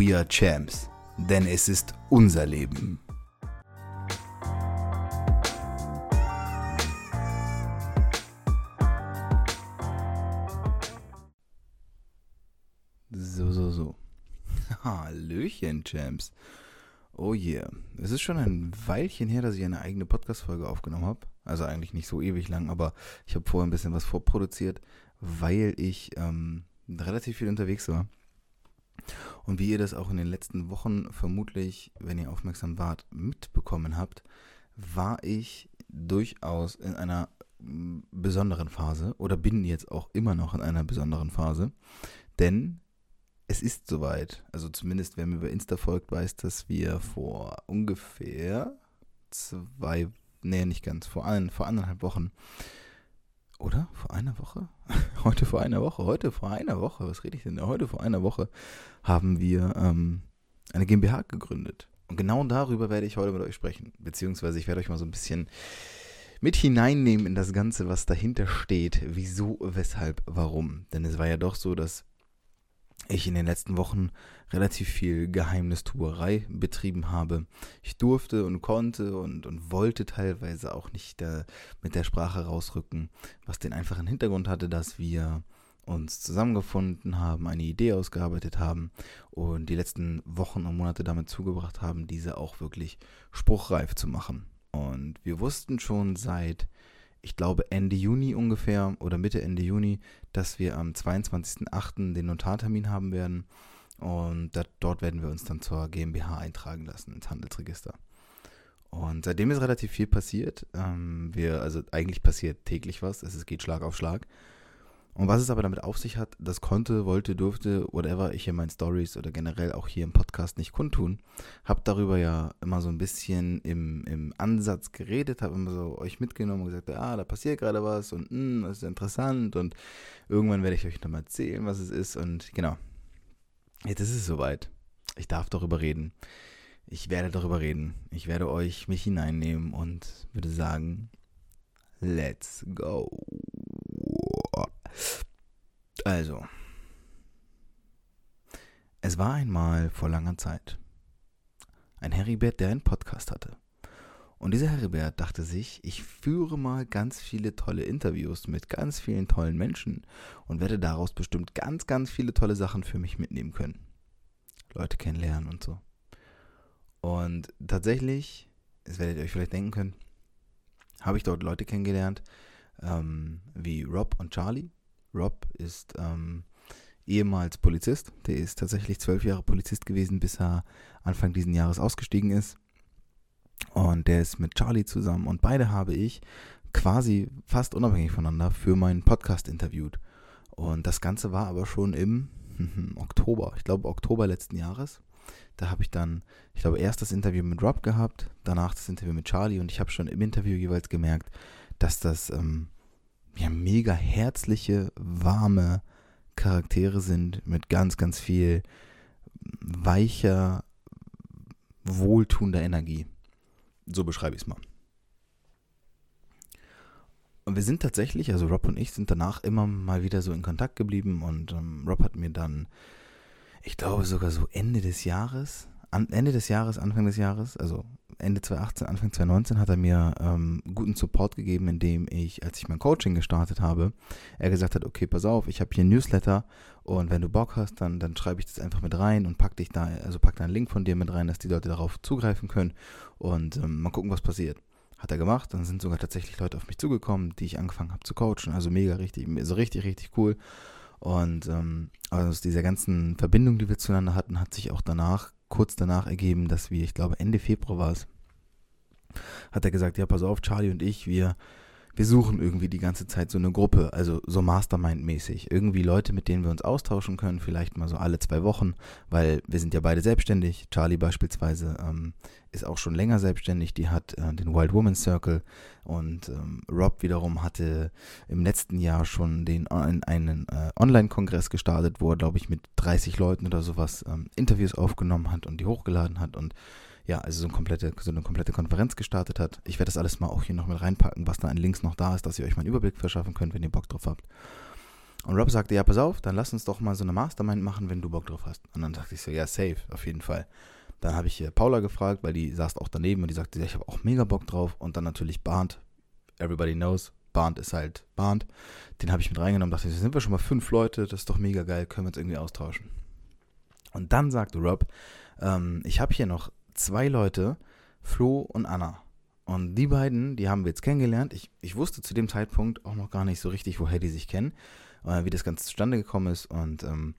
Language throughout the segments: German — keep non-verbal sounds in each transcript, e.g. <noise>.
We are Champs, denn es ist unser Leben. So, so, so. <laughs> Hallöchen, Champs. Oh yeah. Es ist schon ein Weilchen her, dass ich eine eigene Podcast-Folge aufgenommen habe. Also eigentlich nicht so ewig lang, aber ich habe vorher ein bisschen was vorproduziert, weil ich ähm, relativ viel unterwegs war. Und wie ihr das auch in den letzten Wochen vermutlich, wenn ihr aufmerksam wart, mitbekommen habt, war ich durchaus in einer mm, besonderen Phase oder bin jetzt auch immer noch in einer besonderen Phase. Denn es ist soweit. Also zumindest wer mir über Insta folgt, weiß, dass wir vor ungefähr zwei, nee, nicht ganz, vor, ein, vor anderthalb Wochen oder? Vor einer Woche? <laughs> Heute vor einer Woche. Heute vor einer Woche. Was rede ich denn? Heute vor einer Woche haben wir ähm, eine GmbH gegründet. Und genau darüber werde ich heute mit euch sprechen. Beziehungsweise ich werde euch mal so ein bisschen mit hineinnehmen in das Ganze, was dahinter steht. Wieso, weshalb, warum. Denn es war ja doch so, dass ich in den letzten Wochen relativ viel Geheimnistuerei betrieben habe. Ich durfte und konnte und, und wollte teilweise auch nicht äh, mit der Sprache rausrücken, was den einfachen Hintergrund hatte, dass wir uns zusammengefunden haben, eine Idee ausgearbeitet haben und die letzten Wochen und Monate damit zugebracht haben, diese auch wirklich spruchreif zu machen. Und wir wussten schon seit ich glaube, Ende Juni ungefähr oder Mitte, Ende Juni, dass wir am 22.08. den Notartermin haben werden. Und dat, dort werden wir uns dann zur GmbH eintragen lassen, ins Handelsregister. Und seitdem ist relativ viel passiert. Ähm, wir, also eigentlich passiert täglich was, es geht Schlag auf Schlag. Und was es aber damit auf sich hat, das konnte, wollte, durfte, whatever, ich in meinen Stories oder generell auch hier im Podcast nicht kundtun. Hab darüber ja immer so ein bisschen im, im Ansatz geredet, habe immer so euch mitgenommen und gesagt, ah, da passiert gerade was und mh, das ist interessant und irgendwann werde ich euch nochmal erzählen, was es ist und genau. Jetzt ist es soweit. Ich darf darüber reden. Ich werde darüber reden. Ich werde euch mich hineinnehmen und würde sagen, let's go. Also, es war einmal vor langer Zeit ein Heribert, der einen Podcast hatte. Und dieser Heribert dachte sich, ich führe mal ganz viele tolle Interviews mit ganz vielen tollen Menschen und werde daraus bestimmt ganz, ganz viele tolle Sachen für mich mitnehmen können. Leute kennenlernen und so. Und tatsächlich, das werdet ihr euch vielleicht denken können, habe ich dort Leute kennengelernt, ähm, wie Rob und Charlie. Rob ist ähm, ehemals Polizist. Der ist tatsächlich zwölf Jahre Polizist gewesen, bis er Anfang diesen Jahres ausgestiegen ist. Und der ist mit Charlie zusammen. Und beide habe ich quasi fast unabhängig voneinander für meinen Podcast interviewt. Und das Ganze war aber schon im <laughs> Oktober, ich glaube Oktober letzten Jahres. Da habe ich dann, ich glaube, erst das Interview mit Rob gehabt, danach das Interview mit Charlie und ich habe schon im Interview jeweils gemerkt, dass das ähm, ja, mega herzliche, warme Charaktere sind mit ganz, ganz viel weicher, wohltuender Energie. So beschreibe ich es mal. Und wir sind tatsächlich, also Rob und ich sind danach immer mal wieder so in Kontakt geblieben und ähm, Rob hat mir dann, ich glaube sogar so Ende des Jahres, an, Ende des Jahres, Anfang des Jahres, also Ende 2018, Anfang 2019 hat er mir ähm, guten Support gegeben, indem ich, als ich mein Coaching gestartet habe, er gesagt hat, okay, pass auf, ich habe hier ein Newsletter und wenn du Bock hast, dann, dann schreibe ich das einfach mit rein und pack dich da, also pack da einen Link von dir mit rein, dass die Leute darauf zugreifen können und ähm, mal gucken, was passiert. Hat er gemacht, dann sind sogar tatsächlich Leute auf mich zugekommen, die ich angefangen habe zu coachen, also mega richtig, also richtig, richtig cool. Und ähm, aus dieser ganzen Verbindung, die wir zueinander hatten, hat sich auch danach kurz danach ergeben, dass wir, ich glaube Ende Februar war es, hat er gesagt, ja, pass auf, Charlie und ich, wir wir suchen irgendwie die ganze Zeit so eine Gruppe, also so Mastermind-mäßig. Irgendwie Leute, mit denen wir uns austauschen können, vielleicht mal so alle zwei Wochen, weil wir sind ja beide selbstständig. Charlie beispielsweise ähm, ist auch schon länger selbstständig, die hat äh, den Wild Woman Circle und ähm, Rob wiederum hatte im letzten Jahr schon den einen äh, Online-Kongress gestartet, wo er, glaube ich, mit 30 Leuten oder sowas ähm, Interviews aufgenommen hat und die hochgeladen hat und ja, also so eine, komplette, so eine komplette Konferenz gestartet hat. Ich werde das alles mal auch hier noch mit reinpacken, was da an Links noch da ist, dass ihr euch mal einen Überblick verschaffen könnt, wenn ihr Bock drauf habt. Und Rob sagte, ja, pass auf, dann lass uns doch mal so eine Mastermind machen, wenn du Bock drauf hast. Und dann dachte ich so, ja, safe, auf jeden Fall. Dann habe ich Paula gefragt, weil die saß auch daneben und die sagte, ja, ich habe auch mega Bock drauf. Und dann natürlich Barnt, everybody knows, Barnt ist halt Barnt. Den habe ich mit reingenommen, dachte ich, sind wir schon mal fünf Leute, das ist doch mega geil, können wir uns irgendwie austauschen. Und dann sagte Rob, ähm, ich habe hier noch zwei Leute, Flo und Anna. Und die beiden, die haben wir jetzt kennengelernt. Ich, ich wusste zu dem Zeitpunkt auch noch gar nicht so richtig, woher die sich kennen, äh, wie das Ganze zustande gekommen ist. Und ähm,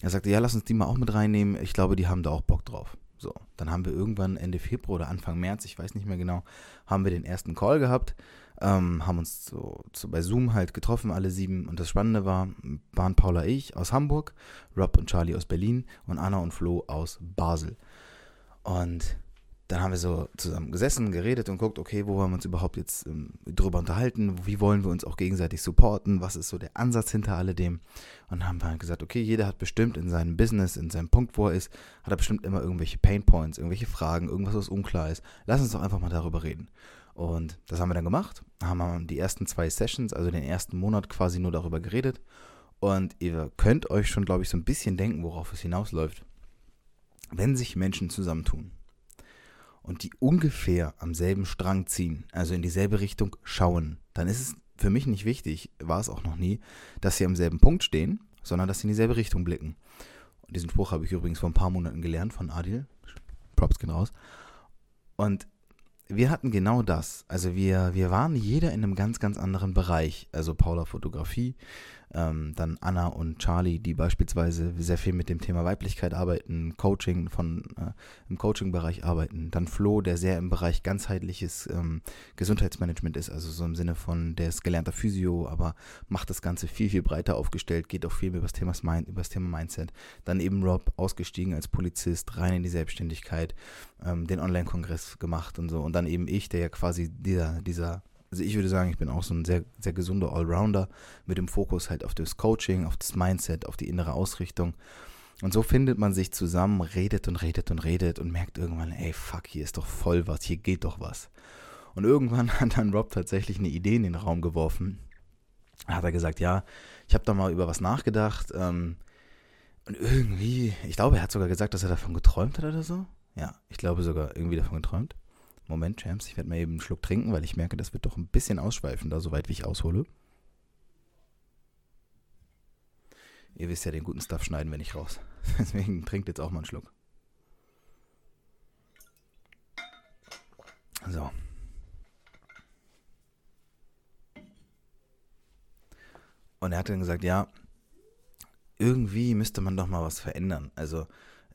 er sagte, ja, lass uns die mal auch mit reinnehmen. Ich glaube, die haben da auch Bock drauf. So, dann haben wir irgendwann Ende Februar oder Anfang März, ich weiß nicht mehr genau, haben wir den ersten Call gehabt, ähm, haben uns so, so, bei Zoom halt getroffen, alle sieben. Und das Spannende war, waren Paula ich aus Hamburg, Rob und Charlie aus Berlin und Anna und Flo aus Basel. Und dann haben wir so zusammen gesessen, geredet und guckt, okay, wo wollen wir uns überhaupt jetzt ähm, drüber unterhalten? Wie wollen wir uns auch gegenseitig supporten? Was ist so der Ansatz hinter alledem? Und dann haben wir halt gesagt, okay, jeder hat bestimmt in seinem Business, in seinem Punkt, wo er ist, hat er bestimmt immer irgendwelche Pain Points, irgendwelche Fragen, irgendwas, was unklar ist. Lass uns doch einfach mal darüber reden. Und das haben wir dann gemacht. Haben die ersten zwei Sessions, also den ersten Monat quasi nur darüber geredet. Und ihr könnt euch schon, glaube ich, so ein bisschen denken, worauf es hinausläuft wenn sich Menschen zusammentun und die ungefähr am selben Strang ziehen, also in dieselbe Richtung schauen, dann ist es für mich nicht wichtig, war es auch noch nie, dass sie am selben Punkt stehen, sondern dass sie in dieselbe Richtung blicken. Und diesen Spruch habe ich übrigens vor ein paar Monaten gelernt von Adil. Props gehen raus. Und wir hatten genau das. Also wir, wir waren jeder in einem ganz, ganz anderen Bereich. Also Paula Fotografie, ähm, dann Anna und Charlie, die beispielsweise sehr viel mit dem Thema Weiblichkeit arbeiten, Coaching von äh, im Coaching-Bereich arbeiten. Dann Flo, der sehr im Bereich ganzheitliches ähm, Gesundheitsmanagement ist, also so im Sinne von, der ist gelernter Physio, aber macht das Ganze viel, viel breiter aufgestellt, geht auch viel über das Thema, über das Thema Mindset. Dann eben Rob, ausgestiegen als Polizist, rein in die Selbstständigkeit, ähm, den Online-Kongress gemacht und so. Und dann eben ich, der ja quasi dieser, dieser also ich würde sagen, ich bin auch so ein sehr, sehr gesunder Allrounder mit dem Fokus halt auf das Coaching, auf das Mindset, auf die innere Ausrichtung. Und so findet man sich zusammen, redet und redet und redet und merkt irgendwann, ey, fuck, hier ist doch voll was, hier geht doch was. Und irgendwann <laughs> hat dann Rob tatsächlich eine Idee in den Raum geworfen. Da hat er gesagt, ja, ich habe da mal über was nachgedacht. Ähm, und irgendwie, ich glaube, er hat sogar gesagt, dass er davon geträumt hat oder so. Ja, ich glaube sogar irgendwie davon geträumt. Moment, Champs, ich werde mal eben einen Schluck trinken, weil ich merke, das wird doch ein bisschen ausschweifender, soweit wie ich aushole. Ihr wisst ja, den guten Stuff schneiden wir nicht raus. <laughs> Deswegen trinkt jetzt auch mal einen Schluck. So. Und er hat dann gesagt, ja, irgendwie müsste man doch mal was verändern. Also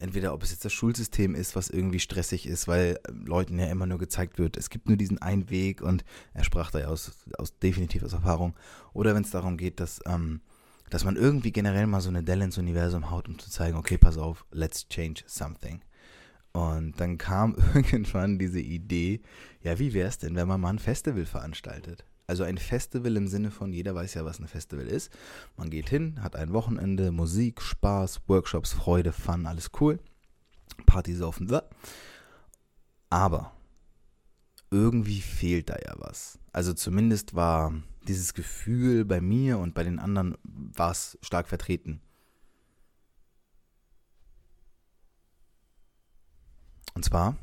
entweder ob es jetzt das Schulsystem ist, was irgendwie stressig ist, weil äh, Leuten ja immer nur gezeigt wird, es gibt nur diesen einen Weg und er sprach da ja aus, aus definitiv aus Erfahrung. Oder wenn es darum geht, dass, ähm, dass man irgendwie generell mal so eine Delle ins Universum haut, um zu zeigen, okay, pass auf, let's change something. Und dann kam <laughs> irgendwann diese Idee, ja, wie wäre es denn, wenn man mal ein Festival veranstaltet? Also ein Festival im Sinne von, jeder weiß ja, was ein Festival ist. Man geht hin, hat ein Wochenende, Musik, Spaß, Workshops, Freude, Fun, alles cool. Party saufen. Aber irgendwie fehlt da ja was. Also zumindest war dieses Gefühl bei mir und bei den anderen war es stark vertreten. Und zwar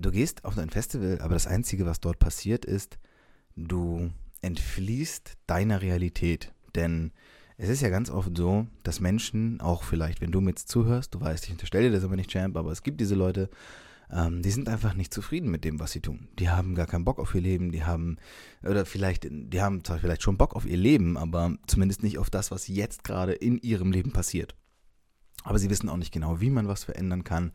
du gehst auf ein Festival, aber das Einzige, was dort passiert, ist, du entfließt deiner Realität. Denn es ist ja ganz oft so, dass Menschen, auch vielleicht, wenn du mir jetzt zuhörst, du weißt, ich unterstelle dir das aber nicht, Champ, aber es gibt diese Leute, ähm, die sind einfach nicht zufrieden mit dem, was sie tun. Die haben gar keinen Bock auf ihr Leben, die haben, oder vielleicht, die haben zwar vielleicht schon Bock auf ihr Leben, aber zumindest nicht auf das, was jetzt gerade in ihrem Leben passiert. Aber sie wissen auch nicht genau, wie man was verändern kann.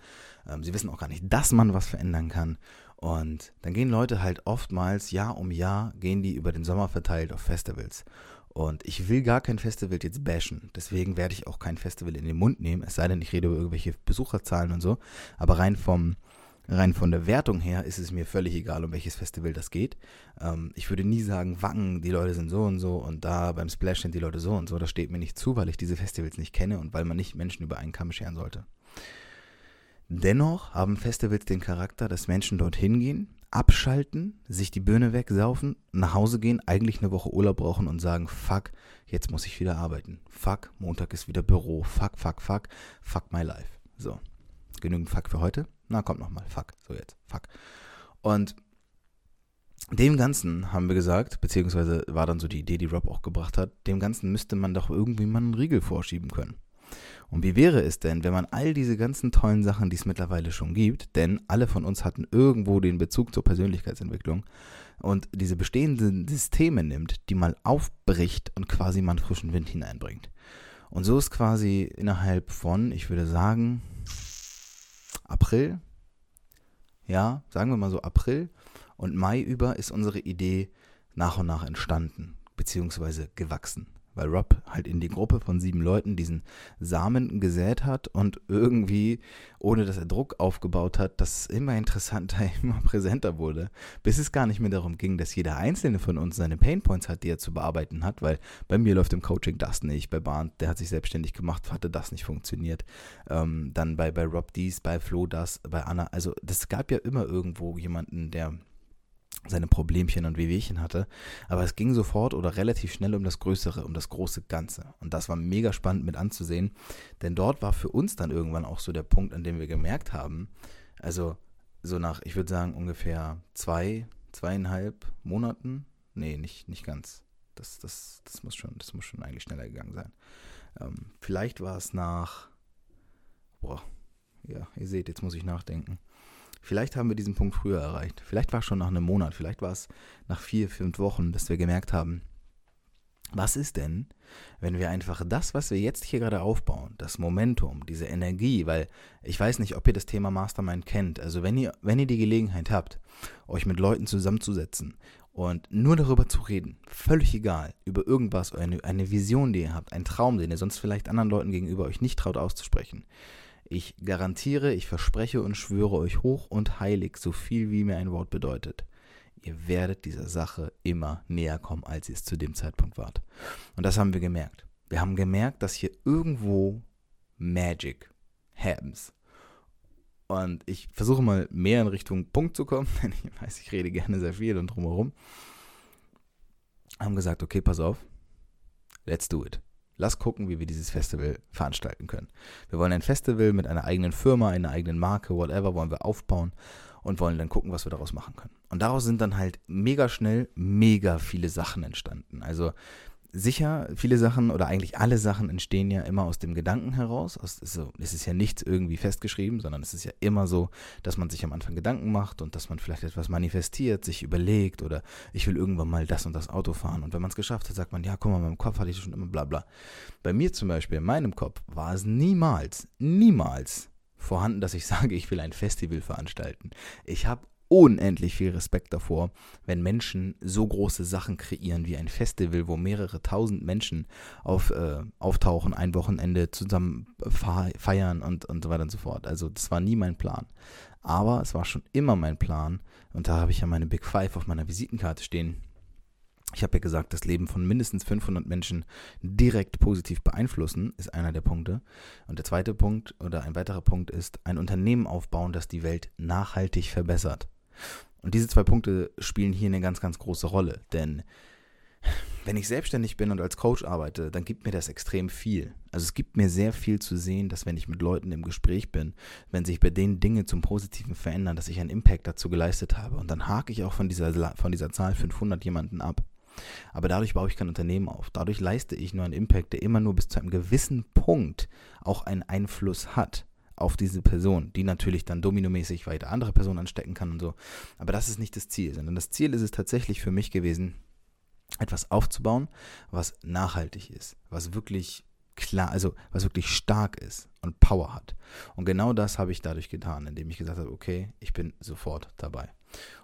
Ähm, sie wissen auch gar nicht, dass man was verändern kann. Und dann gehen Leute halt oftmals Jahr um Jahr, gehen die über den Sommer verteilt auf Festivals. Und ich will gar kein Festival jetzt bashen. Deswegen werde ich auch kein Festival in den Mund nehmen. Es sei denn, ich rede über irgendwelche Besucherzahlen und so. Aber rein vom, rein von der Wertung her ist es mir völlig egal, um welches Festival das geht. Ähm, ich würde nie sagen, Wacken, die Leute sind so und so und da beim Splash sind die Leute so und so. Das steht mir nicht zu, weil ich diese Festivals nicht kenne und weil man nicht Menschen über einen Kamm scheren sollte. Dennoch haben Festivals den Charakter, dass Menschen dorthin gehen, abschalten, sich die Birne wegsaufen, nach Hause gehen, eigentlich eine Woche Urlaub brauchen und sagen, fuck, jetzt muss ich wieder arbeiten. Fuck, Montag ist wieder Büro. Fuck, fuck, fuck, fuck my life. So. Genügend Fuck für heute? Na, kommt nochmal. Fuck. So jetzt. Fuck. Und dem Ganzen haben wir gesagt, beziehungsweise war dann so die Idee, die Rob auch gebracht hat, dem Ganzen müsste man doch irgendwie mal einen Riegel vorschieben können. Und wie wäre es denn, wenn man all diese ganzen tollen Sachen, die es mittlerweile schon gibt, denn alle von uns hatten irgendwo den Bezug zur Persönlichkeitsentwicklung und diese bestehenden Systeme nimmt, die mal aufbricht und quasi mal einen frischen Wind hineinbringt. Und so ist quasi innerhalb von, ich würde sagen, April, ja, sagen wir mal so April. Und Mai über ist unsere Idee nach und nach entstanden, beziehungsweise gewachsen weil Rob halt in die Gruppe von sieben Leuten diesen Samen gesät hat und irgendwie, ohne dass er Druck aufgebaut hat, das immer interessanter, <laughs> immer präsenter wurde, bis es gar nicht mehr darum ging, dass jeder einzelne von uns seine Painpoints hat, die er zu bearbeiten hat, weil bei mir läuft im Coaching das nicht, bei Barnt, der hat sich selbstständig gemacht, hatte das nicht funktioniert, ähm, dann bei, bei Rob dies, bei Flo das, bei Anna, also das gab ja immer irgendwo jemanden, der seine Problemchen und Wehwehchen hatte. Aber es ging sofort oder relativ schnell um das Größere, um das große Ganze. Und das war mega spannend mit anzusehen, denn dort war für uns dann irgendwann auch so der Punkt, an dem wir gemerkt haben, also so nach, ich würde sagen, ungefähr zwei, zweieinhalb Monaten, nee, nicht, nicht ganz. Das, das, das, muss schon, das muss schon eigentlich schneller gegangen sein. Ähm, vielleicht war es nach, boah, ja, ihr seht, jetzt muss ich nachdenken. Vielleicht haben wir diesen Punkt früher erreicht. Vielleicht war es schon nach einem Monat, vielleicht war es nach vier, fünf Wochen, dass wir gemerkt haben, was ist denn, wenn wir einfach das, was wir jetzt hier gerade aufbauen, das Momentum, diese Energie, weil ich weiß nicht, ob ihr das Thema Mastermind kennt. Also wenn ihr, wenn ihr die Gelegenheit habt, euch mit Leuten zusammenzusetzen und nur darüber zu reden, völlig egal, über irgendwas, eine, eine Vision, die ihr habt, einen Traum, den ihr sonst vielleicht anderen Leuten gegenüber euch nicht traut auszusprechen, ich garantiere, ich verspreche und schwöre euch hoch und heilig, so viel wie mir ein Wort bedeutet. Ihr werdet dieser Sache immer näher kommen, als ihr es zu dem Zeitpunkt wart. Und das haben wir gemerkt. Wir haben gemerkt, dass hier irgendwo Magic happens. Und ich versuche mal mehr in Richtung Punkt zu kommen, <laughs> denn ich weiß, ich rede gerne sehr viel und drumherum. Haben gesagt, okay, pass auf, let's do it. Lass gucken, wie wir dieses Festival veranstalten können. Wir wollen ein Festival mit einer eigenen Firma, einer eigenen Marke, whatever, wollen wir aufbauen und wollen dann gucken, was wir daraus machen können. Und daraus sind dann halt mega schnell mega viele Sachen entstanden. Also sicher, viele Sachen oder eigentlich alle Sachen entstehen ja immer aus dem Gedanken heraus. Aus, so, es ist ja nichts irgendwie festgeschrieben, sondern es ist ja immer so, dass man sich am Anfang Gedanken macht und dass man vielleicht etwas manifestiert, sich überlegt oder ich will irgendwann mal das und das Auto fahren. Und wenn man es geschafft hat, sagt man, ja, guck mal, in meinem Kopf hatte ich schon immer bla bla. Bei mir zum Beispiel, in meinem Kopf, war es niemals, niemals vorhanden, dass ich <laughs> sage, ich will ein Festival veranstalten. Ich habe unendlich viel Respekt davor, wenn Menschen so große Sachen kreieren wie ein Festival, wo mehrere tausend Menschen auf, äh, auftauchen, ein Wochenende zusammen feiern und, und so weiter und so fort. Also das war nie mein Plan. Aber es war schon immer mein Plan und da habe ich ja meine Big Five auf meiner Visitenkarte stehen. Ich habe ja gesagt, das Leben von mindestens 500 Menschen direkt positiv beeinflussen, ist einer der Punkte. Und der zweite Punkt oder ein weiterer Punkt ist, ein Unternehmen aufbauen, das die Welt nachhaltig verbessert. Und diese zwei Punkte spielen hier eine ganz, ganz große Rolle, denn wenn ich selbstständig bin und als Coach arbeite, dann gibt mir das extrem viel. Also es gibt mir sehr viel zu sehen, dass wenn ich mit Leuten im Gespräch bin, wenn sich bei denen Dinge zum Positiven verändern, dass ich einen Impact dazu geleistet habe. Und dann hake ich auch von dieser, von dieser Zahl 500 jemanden ab. Aber dadurch baue ich kein Unternehmen auf. Dadurch leiste ich nur einen Impact, der immer nur bis zu einem gewissen Punkt auch einen Einfluss hat auf diese Person, die natürlich dann dominomäßig weiter andere Personen anstecken kann und so. Aber das ist nicht das Ziel, sondern das Ziel ist es tatsächlich für mich gewesen, etwas aufzubauen, was nachhaltig ist, was wirklich klar, also was wirklich stark ist und Power hat. Und genau das habe ich dadurch getan, indem ich gesagt habe, okay, ich bin sofort dabei.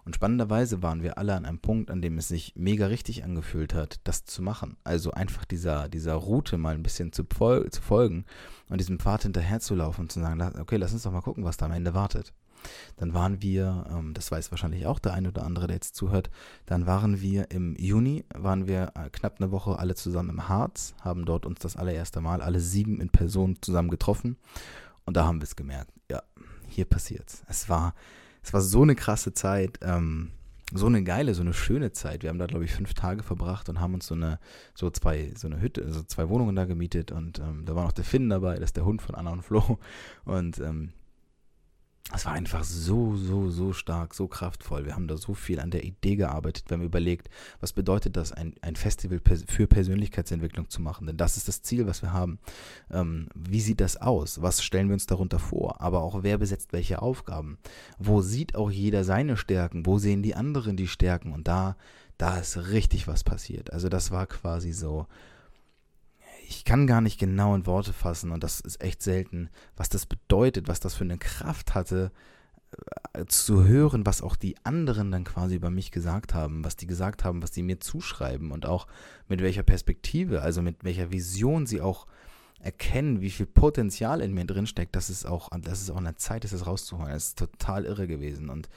Und spannenderweise waren wir alle an einem Punkt, an dem es sich mega richtig angefühlt hat, das zu machen. Also einfach dieser, dieser Route mal ein bisschen zu, zu folgen und diesem Pfad hinterher zu laufen und zu sagen, okay, lass uns doch mal gucken, was da am Ende wartet. Dann waren wir, ähm, das weiß wahrscheinlich auch der eine oder andere, der jetzt zuhört, dann waren wir im Juni, waren wir äh, knapp eine Woche alle zusammen im Harz, haben dort uns das allererste Mal alle sieben in Person zusammen getroffen und da haben wir es gemerkt, ja, hier passiert's. Es war, es war so eine krasse Zeit, ähm, so eine geile, so eine schöne Zeit. Wir haben da, glaube ich, fünf Tage verbracht und haben uns so eine, so zwei, so eine Hütte, also zwei Wohnungen da gemietet und ähm, da war noch der Finn dabei, das ist der Hund von Anna und Flo. Und ähm, es war einfach so, so, so stark, so kraftvoll. Wir haben da so viel an der Idee gearbeitet. Wir haben überlegt, was bedeutet das, ein, ein Festival für Persönlichkeitsentwicklung zu machen? Denn das ist das Ziel, was wir haben. Ähm, wie sieht das aus? Was stellen wir uns darunter vor? Aber auch, wer besetzt welche Aufgaben? Wo sieht auch jeder seine Stärken? Wo sehen die anderen die Stärken? Und da, da ist richtig was passiert. Also das war quasi so, ich kann gar nicht genau in Worte fassen, und das ist echt selten, was das bedeutet, was das für eine Kraft hatte, äh, zu hören, was auch die anderen dann quasi über mich gesagt haben, was die gesagt haben, was die mir zuschreiben und auch mit welcher Perspektive, also mit welcher Vision sie auch erkennen, wie viel Potenzial in mir drin steckt, dass es auch, dass es auch der Zeit ist, es rauszuholen. Das ist total irre gewesen und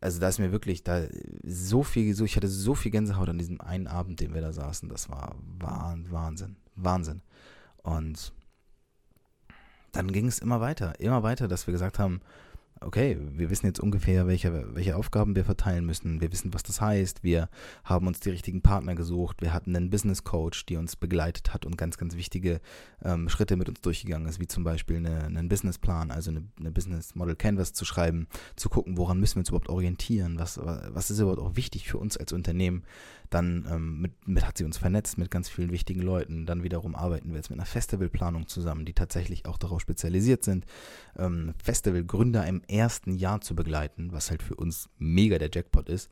also da ist mir wirklich da so viel, so ich hatte so viel Gänsehaut an diesem einen Abend, den wir da saßen. Das war Wahnsinn, Wahnsinn. Und dann ging es immer weiter, immer weiter, dass wir gesagt haben, okay, wir wissen jetzt ungefähr, welche, welche Aufgaben wir verteilen müssen. Wir wissen, was das heißt. Wir haben uns die richtigen Partner gesucht. Wir hatten einen Business Coach, die uns begleitet hat und ganz, ganz wichtige ähm, Schritte mit uns durchgegangen ist, wie zum Beispiel eine, einen Businessplan, also eine, eine, Business Model Canvas zu schreiben, zu gucken, woran müssen wir uns überhaupt orientieren, was, was ist überhaupt auch wichtig für uns als Unternehmen. Dann ähm, mit, mit hat sie uns vernetzt mit ganz vielen wichtigen Leuten. Dann wiederum arbeiten wir jetzt mit einer Festivalplanung zusammen, die tatsächlich auch darauf spezialisiert sind, ähm, Festivalgründer im ersten Jahr zu begleiten, was halt für uns mega der Jackpot ist.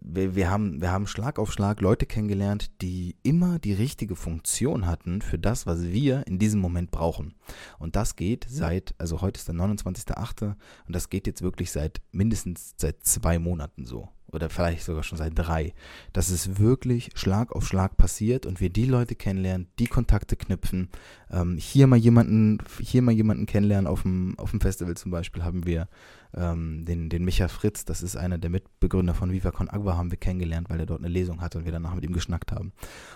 Wir, wir, haben, wir haben Schlag auf Schlag Leute kennengelernt, die immer die richtige Funktion hatten für das, was wir in diesem Moment brauchen. Und das geht seit, also heute ist der 29.8. und das geht jetzt wirklich seit mindestens seit zwei Monaten so oder vielleicht sogar schon seit drei, dass es wirklich Schlag auf Schlag passiert und wir die Leute kennenlernen, die Kontakte knüpfen. Ähm, hier mal jemanden, hier mal jemanden kennenlernen auf dem, auf dem Festival zum Beispiel haben wir ähm, den, den Micha Fritz, das ist einer der Mitbegründer von Viva Con Agua, haben wir kennengelernt, weil er dort eine Lesung hatte und wir danach mit ihm geschnackt haben.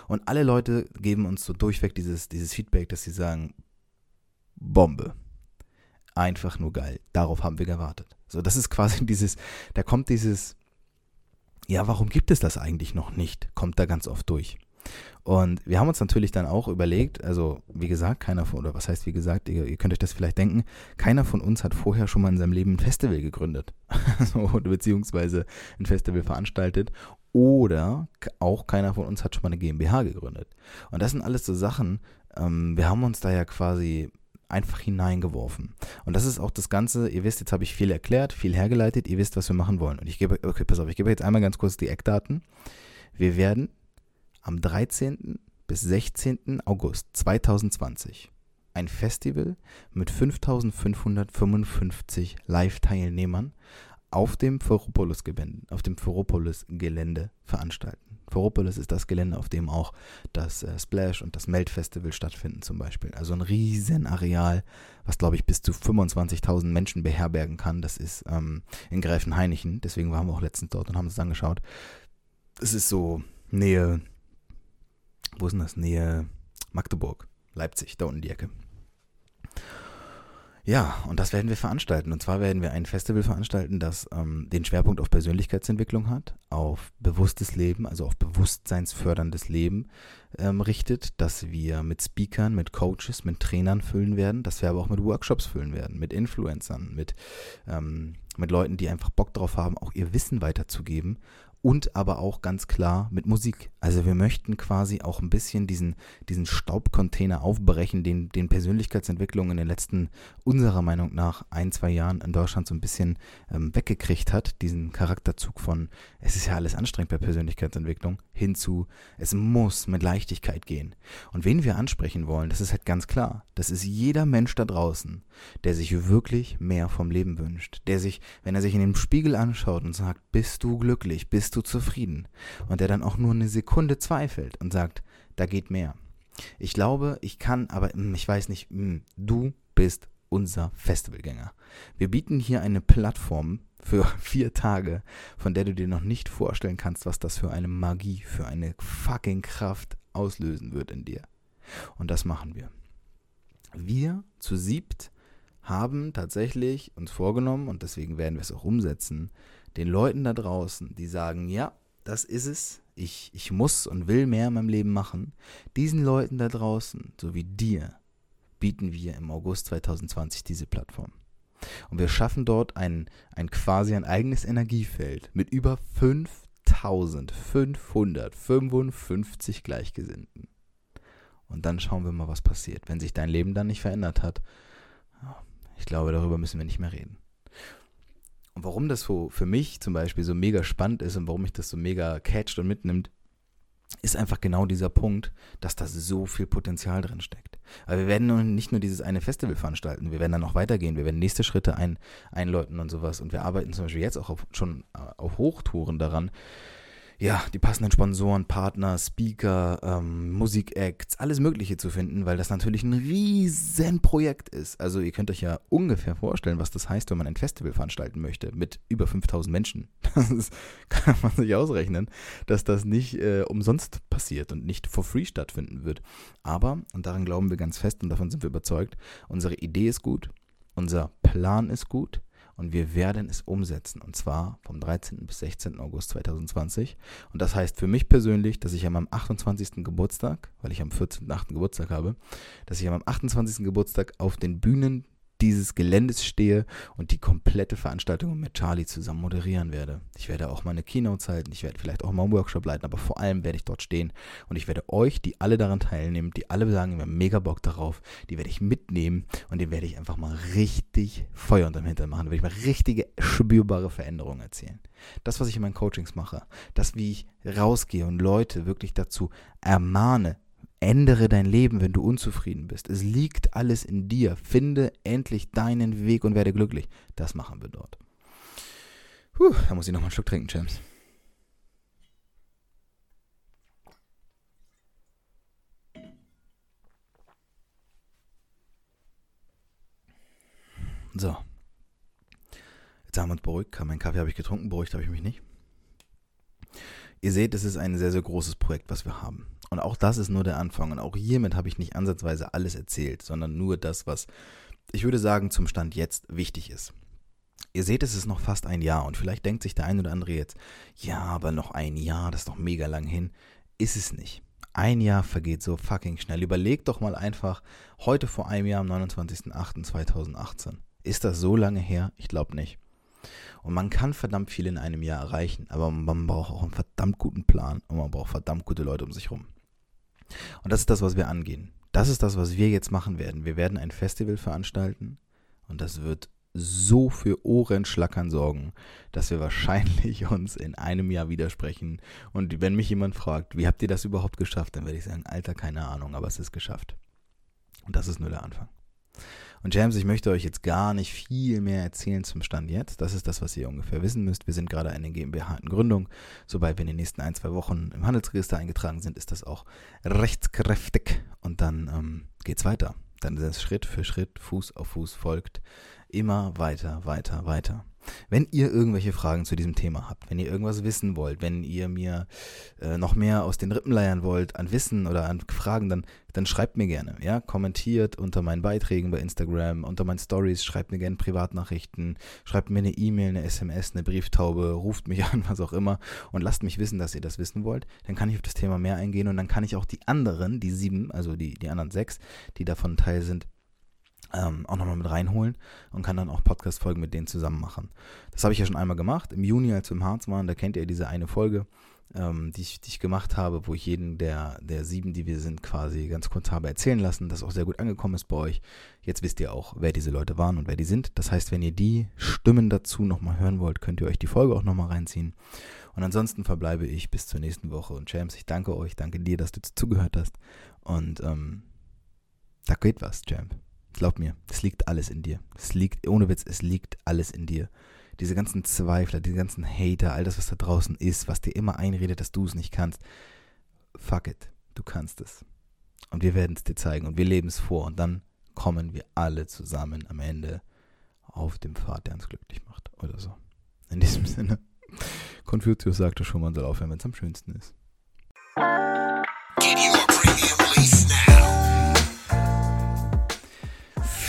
Und alle Leute geben uns so durchweg dieses, dieses Feedback, dass sie sagen, Bombe. Einfach nur geil. Darauf haben wir gewartet. So, das ist quasi <laughs> dieses, da kommt dieses, ja, warum gibt es das eigentlich noch nicht? Kommt da ganz oft durch. Und wir haben uns natürlich dann auch überlegt, also wie gesagt, keiner von, oder was heißt wie gesagt, ihr, ihr könnt euch das vielleicht denken, keiner von uns hat vorher schon mal in seinem Leben ein Festival gegründet. <laughs> so, beziehungsweise ein Festival veranstaltet. Oder auch keiner von uns hat schon mal eine GmbH gegründet. Und das sind alles so Sachen, ähm, wir haben uns da ja quasi einfach hineingeworfen. Und das ist auch das Ganze, ihr wisst, jetzt habe ich viel erklärt, viel hergeleitet, ihr wisst, was wir machen wollen. Und ich gebe, okay, pass auf, ich gebe jetzt einmal ganz kurz die Eckdaten. Wir werden am 13. bis 16. August 2020 ein Festival mit 5555 Live-Teilnehmern auf dem Ferropolis-Gelände veranstalten. Ferropolis ist das Gelände, auf dem auch das äh, Splash und das Melt Festival stattfinden zum Beispiel. Also ein riesen Areal, was glaube ich bis zu 25.000 Menschen beherbergen kann. Das ist ähm, in Gräfenhainichen, deswegen waren wir auch letztens dort und haben es angeschaut. Es ist so Nähe, wo ist denn das? Nähe Magdeburg, Leipzig, da unten die Ecke. Ja, und das werden wir veranstalten. Und zwar werden wir ein Festival veranstalten, das ähm, den Schwerpunkt auf Persönlichkeitsentwicklung hat, auf bewusstes Leben, also auf bewusstseinsförderndes Leben ähm, richtet, dass wir mit Speakern, mit Coaches, mit Trainern füllen werden, dass wir aber auch mit Workshops füllen werden, mit Influencern, mit, ähm, mit Leuten, die einfach Bock drauf haben, auch ihr Wissen weiterzugeben und aber auch ganz klar mit Musik. Also wir möchten quasi auch ein bisschen diesen, diesen Staubcontainer aufbrechen, den, den Persönlichkeitsentwicklung in den letzten, unserer Meinung nach, ein, zwei Jahren in Deutschland so ein bisschen ähm, weggekriegt hat. Diesen Charakterzug von, es ist ja alles anstrengend bei Persönlichkeitsentwicklung, hinzu, es muss mit Leichtigkeit gehen. Und wen wir ansprechen wollen, das ist halt ganz klar. Das ist jeder Mensch da draußen, der sich wirklich mehr vom Leben wünscht. Der sich, wenn er sich in den Spiegel anschaut und sagt, bist du glücklich, bist du zufrieden? Und der dann auch nur eine Sekunde zweifelt und sagt, da geht mehr. Ich glaube, ich kann, aber hm, ich weiß nicht, hm, du bist unser Festivalgänger. Wir bieten hier eine Plattform für <laughs> vier Tage, von der du dir noch nicht vorstellen kannst, was das für eine Magie, für eine fucking Kraft auslösen wird in dir. Und das machen wir. Wir zu siebt haben tatsächlich uns vorgenommen, und deswegen werden wir es auch umsetzen, den Leuten da draußen, die sagen, ja, das ist es, ich, ich muss und will mehr in meinem Leben machen, diesen Leuten da draußen, so wie dir, bieten wir im August 2020 diese Plattform. Und wir schaffen dort ein, ein quasi ein eigenes Energiefeld mit über 5555 Gleichgesinnten. Und dann schauen wir mal, was passiert. Wenn sich dein Leben dann nicht verändert hat, ich glaube, darüber müssen wir nicht mehr reden. Und warum das so für mich zum Beispiel so mega spannend ist und warum mich das so mega catcht und mitnimmt, ist einfach genau dieser Punkt, dass da so viel Potenzial drin steckt. Aber wir werden nun nicht nur dieses eine Festival veranstalten, wir werden dann noch weitergehen, wir werden nächste Schritte ein, einläuten und sowas. Und wir arbeiten zum Beispiel jetzt auch auf, schon äh, auf Hochtouren daran, ja, die passenden Sponsoren, Partner, Speaker, ähm, Musikacts, alles Mögliche zu finden, weil das natürlich ein Riesenprojekt ist. Also ihr könnt euch ja ungefähr vorstellen, was das heißt, wenn man ein Festival veranstalten möchte mit über 5000 Menschen. <laughs> Das ist, kann man sich ausrechnen, dass das nicht äh, umsonst passiert und nicht for free stattfinden wird. Aber, und daran glauben wir ganz fest und davon sind wir überzeugt, unsere Idee ist gut, unser Plan ist gut, und wir werden es umsetzen und zwar vom 13. bis 16. August 2020. Und das heißt für mich persönlich, dass ich meinem 28. Geburtstag, weil ich am 14.8. Geburtstag habe, dass ich meinem 28. Geburtstag auf den Bühnen dieses Geländes stehe und die komplette Veranstaltung mit Charlie zusammen moderieren werde. Ich werde auch meine Keynotes halten, ich werde vielleicht auch mal einen Workshop leiten, aber vor allem werde ich dort stehen und ich werde euch, die alle daran teilnehmen, die alle sagen, wir haben mega Bock darauf, die werde ich mitnehmen und den werde ich einfach mal richtig Feuer unterm Hintern machen, werde ich mal richtige spürbare Veränderungen erzielen. Das, was ich in meinen Coachings mache, das, wie ich rausgehe und Leute wirklich dazu ermahne, Ändere dein Leben, wenn du unzufrieden bist. Es liegt alles in dir. Finde endlich deinen Weg und werde glücklich. Das machen wir dort. Puh, da muss ich nochmal einen Schluck trinken, James. So. Jetzt haben wir uns beruhigt. Meinen Kaffee habe ich getrunken, beruhigt habe ich mich nicht. Ihr seht, es ist ein sehr, sehr großes Projekt, was wir haben. Und auch das ist nur der Anfang. Und auch hiermit habe ich nicht ansatzweise alles erzählt, sondern nur das, was ich würde sagen zum Stand jetzt wichtig ist. Ihr seht, es ist noch fast ein Jahr und vielleicht denkt sich der ein oder andere jetzt, ja, aber noch ein Jahr, das ist doch mega lang hin. Ist es nicht. Ein Jahr vergeht so fucking schnell. Überlegt doch mal einfach, heute vor einem Jahr, am 29.08.2018. Ist das so lange her? Ich glaube nicht. Und man kann verdammt viel in einem Jahr erreichen, aber man braucht auch einen verdammt guten Plan und man braucht verdammt gute Leute um sich rum. Und das ist das, was wir angehen. Das ist das, was wir jetzt machen werden. Wir werden ein Festival veranstalten und das wird so für Ohrenschlackern sorgen, dass wir wahrscheinlich <laughs> uns in einem Jahr widersprechen. Und wenn mich jemand fragt, wie habt ihr das überhaupt geschafft, dann werde ich sagen, Alter, keine Ahnung, aber es ist geschafft. Und das ist nur der Anfang. Und James, ich möchte euch jetzt gar nicht viel mehr erzählen zum Stand jetzt. Das ist das, was ihr ungefähr wissen müsst. Wir sind gerade eine GmbH in Gründung. Sobald wir in den nächsten ein, zwei Wochen im Handelsregister eingetragen sind, ist das auch rechtskräftig. Und dann ähm, geht's weiter. Dann ist es Schritt für Schritt, Fuß auf Fuß folgt. Immer weiter, weiter, weiter. Wenn ihr irgendwelche Fragen zu diesem Thema habt, wenn ihr irgendwas wissen wollt, wenn ihr mir äh, noch mehr aus den Rippen leiern wollt an Wissen oder an Fragen, dann, dann schreibt mir gerne. Ja, kommentiert unter meinen Beiträgen bei Instagram, unter meinen Stories, schreibt mir gerne Privatnachrichten, schreibt mir eine E-Mail, eine SMS, eine Brieftaube, ruft mich <laughs> an, was auch immer und lasst mich wissen, dass ihr das wissen wollt. Dann kann ich auf das Thema mehr eingehen und dann kann ich auch die anderen, die sieben, also die, die anderen sechs, die davon Teil sind, ähm, auch nochmal mit reinholen und kann dann auch Podcast-Folgen mit denen zusammen machen. Das habe ich ja schon einmal gemacht. Im Juni, als wir im Harz waren, da kennt ihr diese eine Folge, ähm, die, ich, die ich gemacht habe, wo ich jeden der, der sieben, die wir sind, quasi ganz kurz habe erzählen lassen, das auch sehr gut angekommen ist bei euch. Jetzt wisst ihr auch, wer diese Leute waren und wer die sind. Das heißt, wenn ihr die Stimmen dazu nochmal hören wollt, könnt ihr euch die Folge auch nochmal reinziehen. Und ansonsten verbleibe ich bis zur nächsten Woche. Und James, ich danke euch, danke dir, dass du zugehört hast. Und ähm, da geht was, Champ. Glaub mir, es liegt alles in dir. Es liegt, ohne Witz, es liegt alles in dir. Diese ganzen Zweifler, diese ganzen Hater, all das, was da draußen ist, was dir immer einredet, dass du es nicht kannst. Fuck it, du kannst es. Und wir werden es dir zeigen und wir leben es vor und dann kommen wir alle zusammen am Ende auf dem Pfad, der uns glücklich macht oder so. In diesem Sinne, <laughs> Konfuzius sagte schon, man soll aufhören, wenn es am schönsten ist. Get your premium lease now.